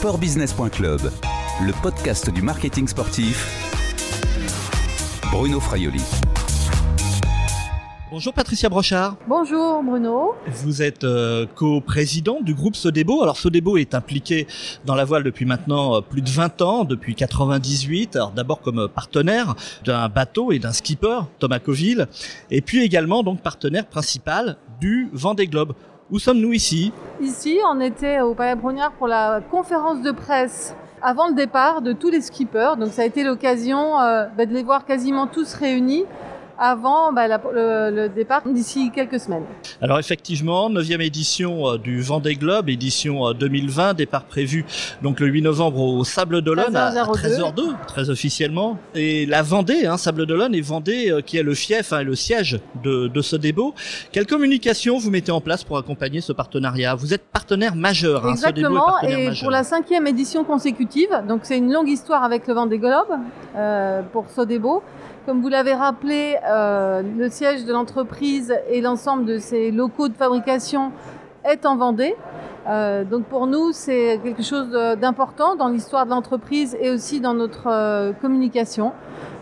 sportbusiness.club, le podcast du marketing sportif. Bruno Fraioli. Bonjour Patricia Brochard. Bonjour Bruno. Vous êtes euh, co-président du groupe Sodebo. Alors Sodebo est impliqué dans la voile depuis maintenant euh, plus de 20 ans, depuis 98. Alors d'abord comme partenaire d'un bateau et d'un skipper, Thomas Coville, et puis également donc partenaire principal du Vendée Globe. Où sommes-nous ici Ici, on était au Palais Brognard pour la conférence de presse avant le départ de tous les skippers. Donc ça a été l'occasion euh, bah, de les voir quasiment tous réunis avant bah, le, départ d'ici quelques semaines. Alors effectivement, 9e édition euh, du Vendée Globe, édition 2020, euh, départ prévu donc le 8 novembre au Sable d'Olonne à 13h02, très officiellement. Et la Vendée, hein, Sable d'Olonne et Vendée euh, qui est le fief, hein, le siège de, de ce débat. Quelle communication vous mettez en place pour accompagner ce partenariat? Vous êtes partenaire majeur. Hein, Exactement, et pour la cinquième édition consécutive, donc c'est une longue histoire avec le Vendée Globe euh, pour Sodebo. Comme vous l'avez rappelé, euh, le siège de l'entreprise et l'ensemble de ses locaux de fabrication est en Vendée. Euh, donc pour nous, c'est quelque chose d'important dans l'histoire de l'entreprise et aussi dans notre euh, communication.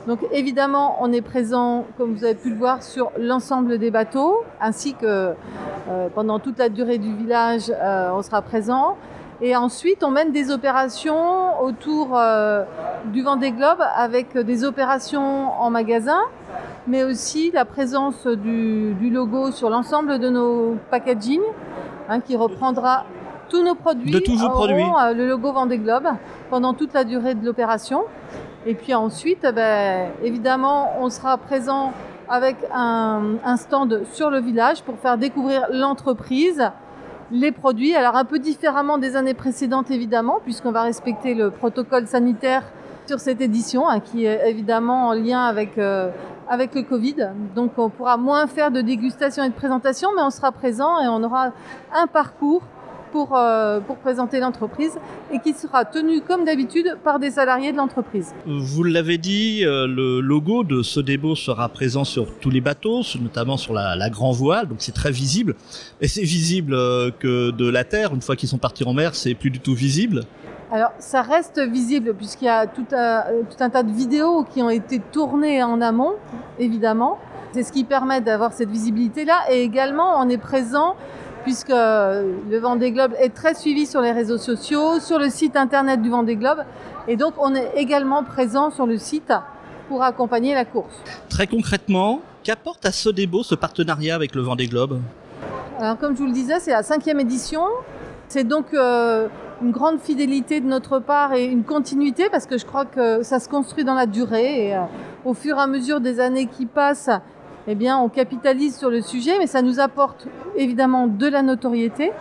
Donc évidemment, on est présent, comme vous avez pu le voir, sur l'ensemble des bateaux, ainsi que pendant toute la durée du village, on sera présent. Et ensuite, on mène des opérations autour euh, du Vendée Globe avec des opérations en magasin, mais aussi la présence du, logo sur l'ensemble de nos packaging, hein, qui reprendra tous nos produits. De tous vos produits. Euh, le logo Vendée Globe pendant toute la durée de l'opération. Et puis ensuite, ben, évidemment, on sera présent avec un, un stand sur le village pour faire découvrir l'entreprise les produits. Alors un peu différemment des années précédentes évidemment, puisqu'on va respecter le protocole sanitaire sur cette édition, hein, qui est évidemment en lien avec, euh, avec le Covid. Donc on pourra moins faire de dégustation et de présentation, mais on sera présent et on aura un parcours pour, euh, pour présenter l'entreprise et qui sera tenu comme d'habitude par des salariés de l'entreprise. Vous l'avez dit, euh, le logo de ce débat sera présent sur tous les bateaux, notamment sur la, la grand voile, donc c'est très visible. Et c'est visible euh, que de la terre, une fois qu'ils sont partis en mer, c'est plus du tout visible. Alors, ça reste visible puisqu'il y a tout un, tout un tas de vidéos qui ont été tournées en amont, évidemment. C'est ce qui permet d'avoir cette visibilité-là. Et également, on est présent puisque le Vendée Globe est très suivi sur les réseaux sociaux, sur le site internet du Vendée Globe, et donc on est également présent sur le site pour accompagner la course. Très concrètement, qu'apporte à Sodebo ce partenariat avec le Vendée Globe? Alors comme je vous le disais, c'est la cinquième édition. C'est donc euh, une grande fidélité de notre part et une continuité parce que je crois que ça se construit dans la durée et euh, au fur et à mesure des années qui passent, eh bien, on capitalise sur le sujet, mais ça nous apporte évidemment de la notoriété.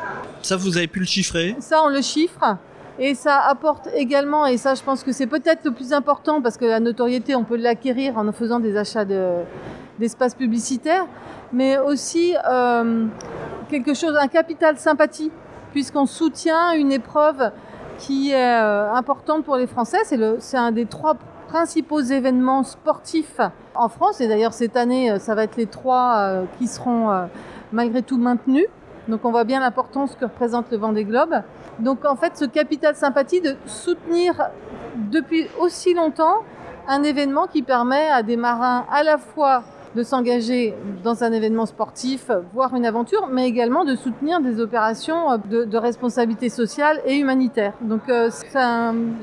Ça, vous avez pu le chiffrer? Ça, on le chiffre. Et ça apporte également, et ça je pense que c'est peut-être le plus important, parce que la notoriété, on peut l'acquérir en faisant des achats d'espaces publicitaires, mais aussi euh, quelque chose, un capital sympathie, puisqu'on soutient une épreuve qui est euh, importante pour les Français. C'est un des trois principaux événements sportifs en France. Et d'ailleurs, cette année, euh, ça va être les trois euh, qui seront euh, malgré tout maintenus. Donc on voit bien l'importance que représente le Vendée Globe. Donc en fait, ce capital sympathie de soutenir depuis aussi longtemps un événement qui permet à des marins à la fois de s'engager dans un événement sportif, voire une aventure, mais également de soutenir des opérations de, responsabilité sociale et humanitaire. Donc c'est,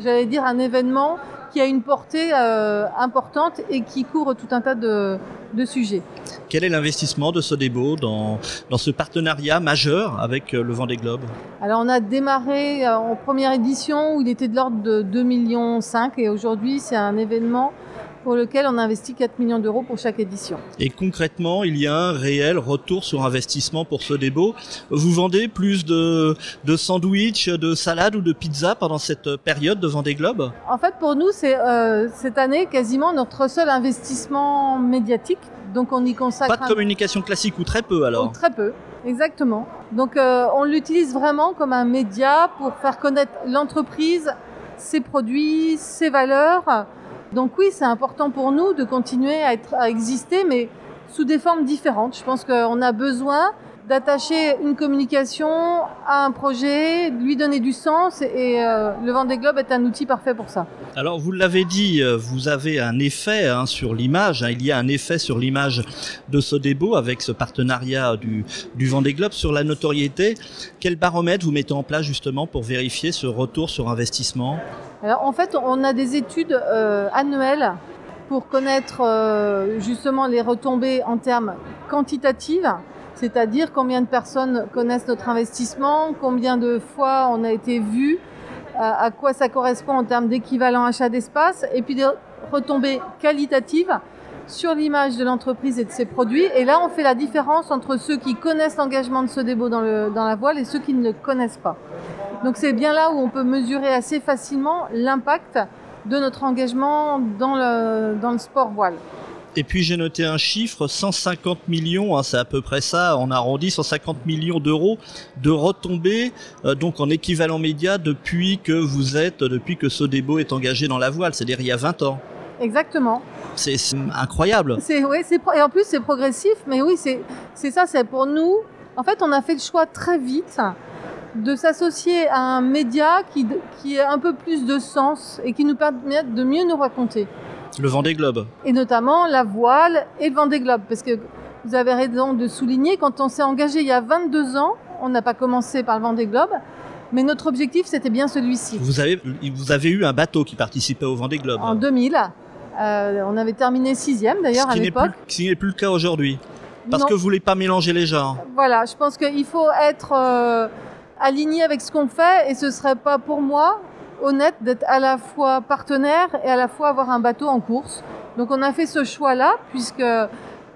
j'allais dire, un événement qui a une portée euh, importante et qui couvre tout un tas de, sujets. Quel est l'investissement de Sodebo dans, dans ce partenariat majeur avec euh, le Vendée Globe? Alors on a démarré euh, en première édition où il était de l'ordre de 2,5 millions et aujourd'hui c'est un événement pour lequel on investit 4 millions d'euros pour chaque édition. Et concrètement, il y a un réel retour sur investissement pour ce débo. Vous vendez plus de, de sandwichs, de salades ou de pizzas pendant cette période de Vendée Globe? En fait, pour nous, c'est euh, cette année quasiment notre seul investissement médiatique. Donc on y consacre... Pas de communication classique ou très peu alors? Très peu, exactement. Donc euh, on l'utilise vraiment comme un média pour faire connaître l'entreprise, ses produits, ses valeurs donc oui, c'est important pour nous de continuer à, être, à exister, mais sous des formes différentes. Je pense qu'on a besoin d'attacher une communication à un projet, lui donner du sens et euh, le Vendée Globe est un outil parfait pour ça. Alors vous l'avez dit, euh, vous avez un effet hein, sur l'image, hein. il y a un effet sur l'image de Sodebo avec ce partenariat du, du Vendée Globe sur la notoriété. Quel baromètre vous mettez en place justement pour vérifier ce retour sur investissement? Alors en fait on a des études euh, annuelles pour connaître justement les retombées en termes quantitatifs c'est-à-dire combien de personnes connaissent notre investissement, combien de fois on a été vu, à quoi ça correspond en termes d'équivalent achat d'espace, et puis des retombées qualitatives sur l'image de l'entreprise et de ses produits. Et là, on fait la différence entre ceux qui connaissent l'engagement de ce débo dans, dans la voile et ceux qui ne le connaissent pas. Donc c'est bien là où on peut mesurer assez facilement l'impact de notre engagement dans le, dans le sport voile. Et puis j'ai noté un chiffre, 150 millions, hein, c'est à peu près ça, on arrondit 150 millions d'euros de retombées, euh, donc en équivalent média depuis que vous êtes, depuis que Sodebo est engagé dans la voile, c'est-à-dire il y a 20 ans. Exactement. C'est incroyable. C'est oui, et en plus c'est progressif, mais oui c'est c'est ça, c'est pour nous. En fait, on a fait le choix très vite de s'associer à un média qui, qui a un peu plus de sens et qui nous permet de mieux nous raconter. Le Vendée Globe. Et notamment la voile et le Vendée Globe. Parce que vous avez raison de souligner, quand on s'est engagé il y a 22 ans, on n'a pas commencé par le Vendée Globe, mais notre objectif, c'était bien celui-ci. Vous avez, vous avez eu un bateau qui participait au Vendée Globe. En 2000. Euh, on avait terminé sixième d'ailleurs à l'époque. Ce qui n'est plus le cas aujourd'hui. Parce que vous voulez pas mélanger les genres. Voilà, je pense qu'il faut être euh, aligné avec ce qu'on fait et ce serait pas pour moi honnête d'être à la fois partenaire et à la fois avoir un bateau en course. Donc on a fait ce choix-là puisque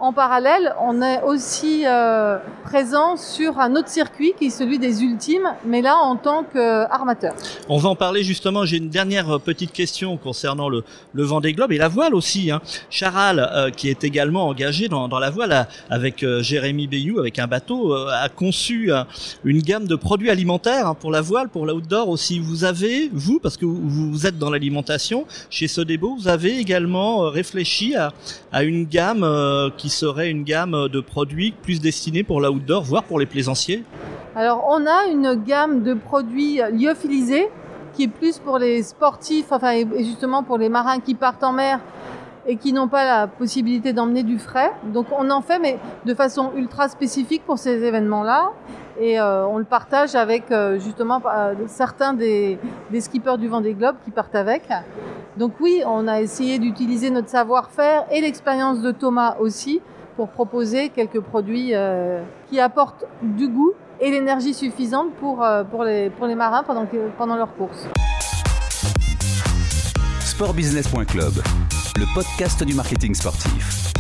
en parallèle, on est aussi euh, présent sur un autre circuit qui est celui des ultimes, mais là en tant qu'armateur. On va en parler justement. J'ai une dernière petite question concernant le, le Vendée Globe et la voile aussi. Hein. Charal, euh, qui est également engagé dans, la voile avec euh, Jérémy Bayou, avec un bateau, a conçu une gamme de produits alimentaires hein, pour la voile, pour l'outdoor aussi. Vous avez, vous, parce que vous, êtes dans l'alimentation, chez Sodebo, vous avez également réfléchi à une gamme qui serait une gamme de produits plus destinés pour l'outdoor, voire pour les plaisanciers Alors, on a une gamme de produits lyophilisés qui est plus pour les sportifs, enfin, et justement pour les marins qui partent en mer et qui n'ont pas la possibilité d'emmener du frais. Donc on en fait, mais de façon ultra spécifique pour ces événements-là. Et euh, on le partage avec euh, justement euh, certains des, skippers du Vendée Globe qui partent avec. Donc oui, on a essayé d'utiliser notre savoir-faire et l'expérience de Thomas aussi pour proposer quelques produits qui apportent du goût et l'énergie suffisante pour, pour, les, pour les marins pendant, pendant leur course. Sportbusiness.club le podcast du marketing sportif.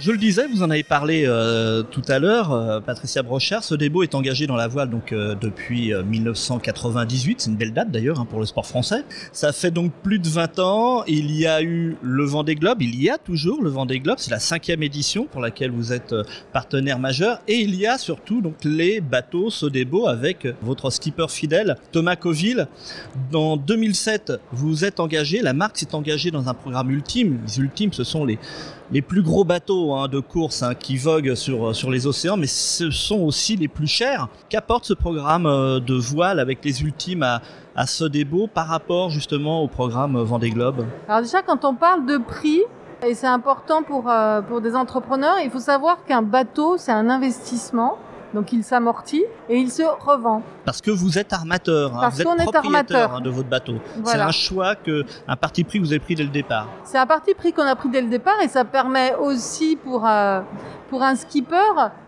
Je le disais, vous en avez parlé euh, tout à l'heure, euh, Patricia Brochard. Ce débo est engagé dans la voile donc euh, depuis 1998. C'est une belle date d'ailleurs hein, pour le sport français. Ça fait donc plus de 20 ans. Il y a eu le Vendée Globe. Il y a toujours le Vendée Globe. C'est la cinquième édition pour laquelle vous êtes partenaire majeur. Et il y a surtout donc les bateaux Sodebo avec votre skipper fidèle Thomas Coville. Dans 2007, vous êtes engagé. La marque s'est engagée dans un programme ultime. Les ultimes, ce sont les les plus gros hein, de course hein, qui voguent sur, sur les océans, mais ce sont aussi les plus chers. Qu'apporte ce programme euh, de voile avec les ultimes à, à Sodebo par rapport justement au programme Vendée Globe Alors déjà, quand on parle de prix, et c'est important pour, euh, pour des entrepreneurs, il faut savoir qu'un bateau, c'est un investissement. Donc il s'amortit et il se revend. Parce que vous êtes armateur, hein. vous êtes propriétaire hein, de votre bateau. C'est un choix que, un parti pris que vous avez pris dès le départ. C'est un parti pris qu'on a pris dès le départ et ça permet aussi pour euh, pour un skipper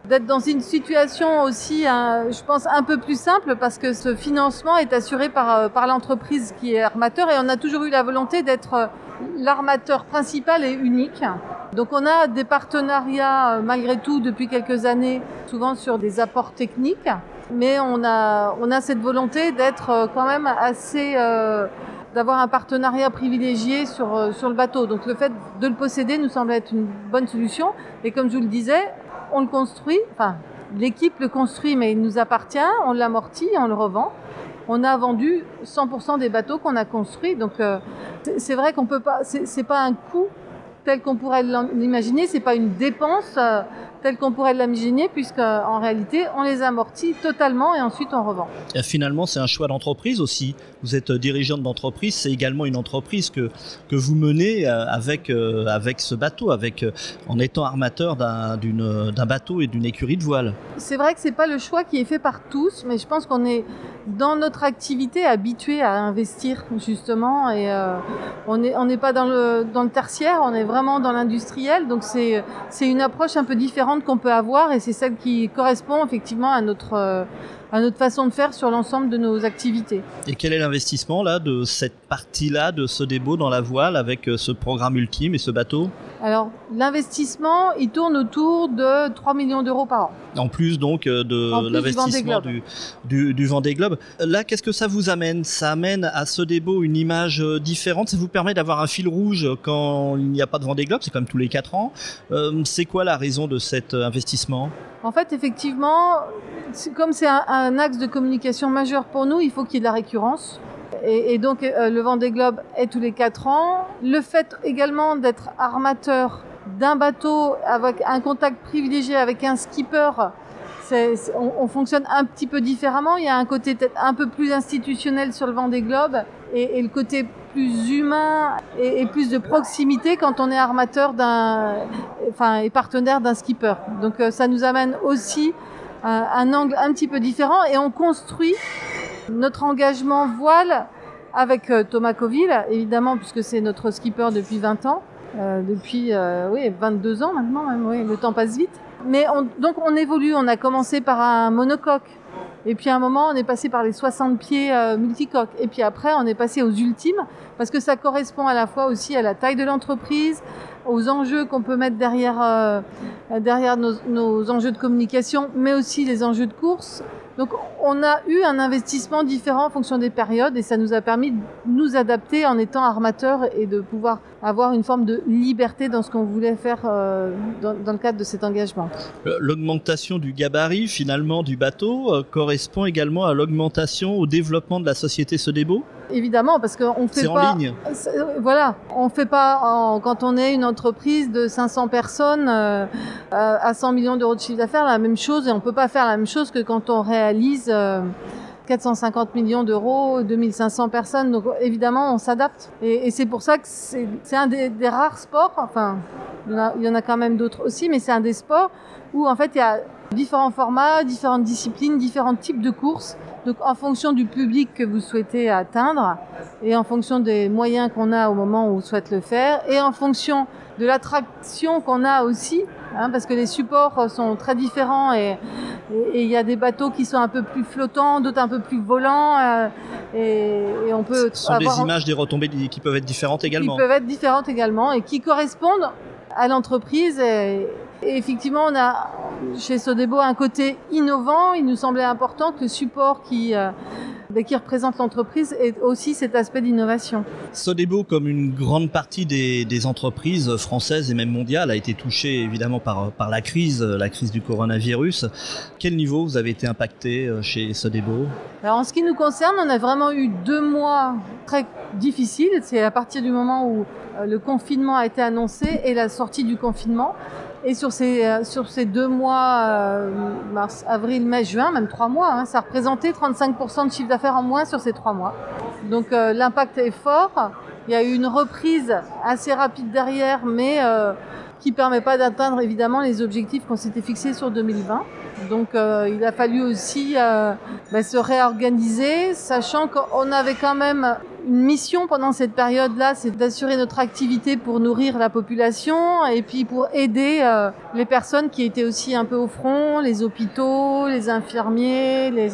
d'être dans une situation aussi, euh, je pense, un peu plus simple parce que ce financement est assuré par euh, par l'entreprise qui est armateur et on a toujours eu la volonté d'être l'armateur principal et unique. Donc on a des partenariats euh, malgré tout depuis quelques années, souvent sur des apports techniques, mais on a, on a cette volonté d'être euh, quand même assez... Euh, d'avoir un partenariat privilégié sur, sur le bateau. Donc le fait de le posséder nous semble être une bonne solution. Et comme je vous le disais, on le construit, enfin l'équipe le construit mais il nous appartient, on l'amortit, on le revend on a vendu 100% des bateaux qu'on a construits. Donc euh, c'est vrai qu'on peut pas, c'est pas un coût tel qu'on pourrait l'imaginer, c'est pas une dépense euh, tel qu'on pourrait l'imaginer, puisqu'en réalité, on les amortit totalement et ensuite on revend. Et finalement, c'est un choix d'entreprise aussi. Vous êtes dirigeante d'entreprise, c'est également une entreprise que, que vous menez euh, avec, euh, avec ce bateau, avec, euh, en étant armateur d'un bateau et d'une écurie de voile. C'est vrai que c'est pas le choix qui est fait par tous, mais je pense qu'on est dans notre activité habitué à investir justement et on n'est on n'est pas dans le, dans le tertiaire, on est vraiment dans l'industriel, donc c'est une approche un peu différente qu'on peut avoir et c'est celle qui correspond effectivement à notre à notre façon de faire sur l'ensemble de nos activités. Et quel est l'investissement là de cette partie-là de ce débo dans la voile avec euh, ce programme ultime et ce bateau? Alors l'investissement, il tourne autour de 3 millions d'euros par an. En plus donc euh, de l'investissement du, du, du, Vendée Globe. Là, qu'est-ce que ça vous amène? Ça amène à ce débo une image euh, différente? Ça vous permet d'avoir un fil rouge quand il n'y a pas de Vendée Globe? C'est comme tous les 4 ans. c'est quoi la raison de cet investissement? En fait, effectivement, comme c'est un, axe de communication majeur pour nous, il faut qu'il y ait de la récurrence. Et, donc euh, le Vendée Globe est tous les quatre ans. Le fait également d'être armateur d'un bateau avec un contact privilégié avec un skipper, on, on, fonctionne un petit peu différemment. Il y a un côté peut-être un peu plus institutionnel sur le Vendée Globe et, et le côté plus humain et, plus de proximité quand on est armateur d'un, enfin, et partenaire d'un skipper. Donc euh, ça nous amène aussi un, angle un petit peu différent et on construit notre engagement voile avec euh, Thomas Coville, évidemment, puisque c'est notre skipper depuis 20 ans, euh, depuis euh, oui, 22 ans maintenant, même, oui, le temps passe vite. Mais on, donc on évolue, on a commencé par un monocoque, et puis à un moment on est passé par les 60 pieds euh, multicoques, et puis après on est passé aux ultimes, parce que ça correspond à la fois aussi à la taille de l'entreprise, aux enjeux qu'on peut mettre derrière, euh, derrière nos, nos, enjeux de communication, mais aussi les enjeux de course. Donc on a eu un investissement différent en fonction des périodes et ça nous a permis de nous adapter en étant armateur et de pouvoir avoir une forme de liberté dans ce qu'on voulait faire euh, dans, le cadre de cet engagement. Euh, l'augmentation du gabarit finalement du bateau euh, correspond également à l'augmentation, au développement de la société Sodebo? Évidemment, parce qu'on fait pas. en ligne. Voilà, on fait pas en, quand on est une entreprise de 500 personnes euh, à 100 millions d'euros de chiffre d'affaires la même chose et on peut pas faire la même chose que quand on réalise. Euh, 450 millions d'euros, 2500 personnes. Donc évidemment, on s'adapte. Et, et c'est pour ça que c'est un des, des, rares sports, enfin, il y en a, y en a quand même d'autres aussi, mais c'est un des sports où en fait il y a différents formats, différentes disciplines, différents types de courses. Donc en fonction du public que vous souhaitez atteindre et en fonction des moyens qu'on a au moment où on souhaite le faire et en fonction de l'attraction qu'on a aussi, hein, parce que les supports sont très différents et il y a des bateaux qui sont un peu plus flottants, d'autres un peu plus volants euh, et, et, on peut Ce sont avoir des images des retombées qui peuvent être différentes également. Qui peuvent être différentes également et qui correspondent à l'entreprise et, et effectivement, on a chez Sodebo un côté innovant. Il nous semblait important que le support qui, euh, qui représente l'entreprise ait aussi cet aspect d'innovation. Sodebo, comme une grande partie des, des, entreprises françaises et même mondiales, a été touché évidemment par, par la crise, la crise du coronavirus. Quel niveau vous avez été impacté euh, chez Sodebo? Alors en ce qui nous concerne, on a vraiment eu deux mois très difficiles. C'est à partir du moment où euh, le confinement a été annoncé et la sortie du confinement. Et sur ces, euh, sur ces deux mois, mars, avril, mai, juin, même trois mois, hein, ça représentait 35% de chiffre d'affaires en moins sur ces trois mois. Donc euh, l'impact est fort. Il y a eu une reprise assez rapide derrière, mais euh, qui permet pas d'atteindre évidemment les objectifs qu'on s'était fixés sur 2020. Donc euh, il a fallu aussi euh, bah, se réorganiser, sachant qu'on avait quand même une mission pendant cette période-là, c'est d'assurer notre activité pour nourrir la population et puis pour aider euh, les personnes qui étaient aussi un peu au front, les hôpitaux, les infirmiers, les,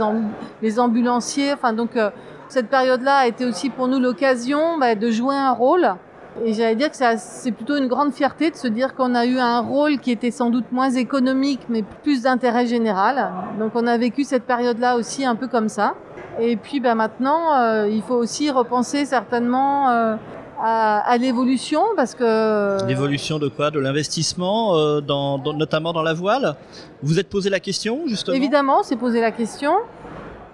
les ambulanciers. Enfin donc euh, cette période-là a été aussi pour nous l'occasion bah, de jouer un rôle. Et j'allais dire que c'est plutôt une grande fierté de se dire qu'on a eu un rôle qui était sans doute moins économique, mais plus d'intérêt général. Donc on a vécu cette période-là aussi un peu comme ça. Et puis ben, maintenant, euh, il faut aussi repenser certainement euh, à, à l'évolution, parce que... L'évolution de quoi? De l'investissement, euh, dans, dans, notamment dans la voile? Vous êtes posé la question, justement? Évidemment, c'est posé la question.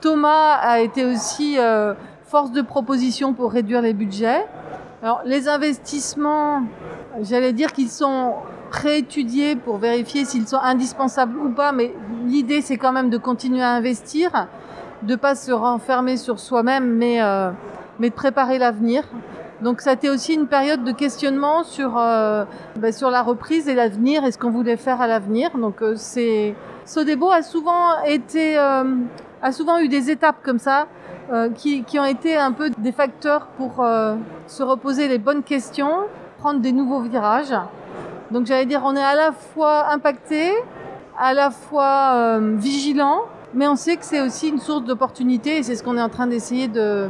Thomas a été aussi euh, force de proposition pour réduire les budgets. Alors les investissements, j'allais dire qu'ils sont réétudier pour vérifier s'ils sont indispensables ou pas, mais l'idée c'est quand même de continuer à investir, de pas se renfermer sur soi-même, mais, euh, mais de préparer l'avenir. Donc ça a été aussi une période de questionnement sur, euh, ben, sur la reprise et l'avenir et ce qu'on voulait faire à l'avenir. Donc euh, c'est Sodebo a souvent été euh, a souvent eu des étapes comme ça euh, qui, qui, ont été un peu des facteurs pour euh, se reposer les bonnes questions, prendre des nouveaux virages. Donc j'allais dire, on est à la fois impacté, à la fois euh, vigilant, mais on sait que c'est aussi une source d'opportunités et c'est ce qu'on est en train d'essayer de,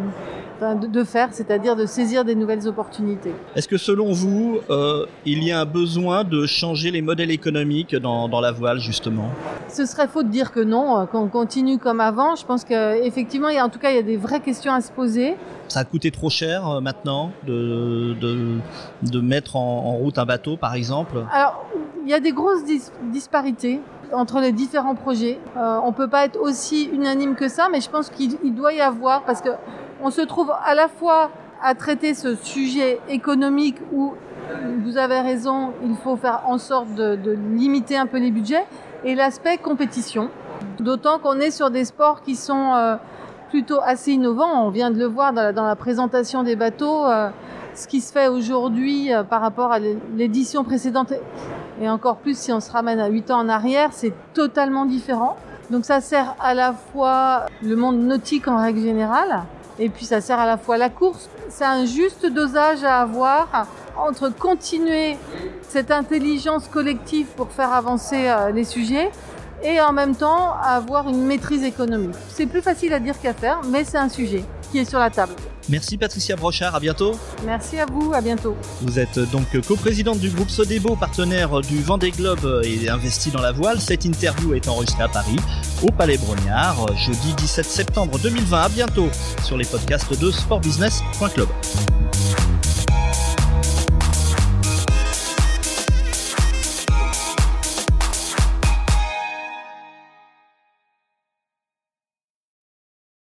de, faire, c'est-à-dire de saisir des nouvelles opportunités. Est-ce que selon vous, euh, il y a un besoin de changer les modèles économiques dans, dans la voile justement? Ce serait faux de dire que non, euh, qu'on continue comme avant. Je pense qu'effectivement, en tout cas, il y a des vraies questions à se poser. Ça a coûté trop cher euh, maintenant de, de, de mettre en, en, route un bateau, par exemple Alors, il y a des grosses dis disparités entre les différents projets. Euh, on peut pas être aussi unanime que ça, mais je pense qu'il doit y avoir parce que on se trouve à la fois à traiter ce sujet économique où vous avez raison, il faut faire en sorte de, de limiter un peu les budgets et l'aspect compétition. D'autant qu'on est sur des sports qui sont euh, plutôt assez innovants. On vient de le voir dans la, dans la présentation des bateaux. Euh, ce qui se fait aujourd'hui euh, par rapport à l'édition précédente et encore plus si on se ramène à 8 ans en arrière, c'est totalement différent. Donc ça sert à la fois le monde nautique en règle générale, et puis ça sert à la fois la course. C'est un juste dosage à avoir entre continuer cette intelligence collective pour faire avancer les sujets et en même temps avoir une maîtrise économique. C'est plus facile à dire qu'à faire, mais c'est un sujet qui est sur la table. Merci Patricia Brochard, à bientôt. Merci à vous, à bientôt. Vous êtes donc coprésidente du groupe Sodebo, partenaire du Vendée Globe et investi dans la voile. Cette interview est enregistrée à Paris, au Palais Brognard, jeudi 17 septembre 2020. À bientôt sur les podcasts de sportbusiness.club.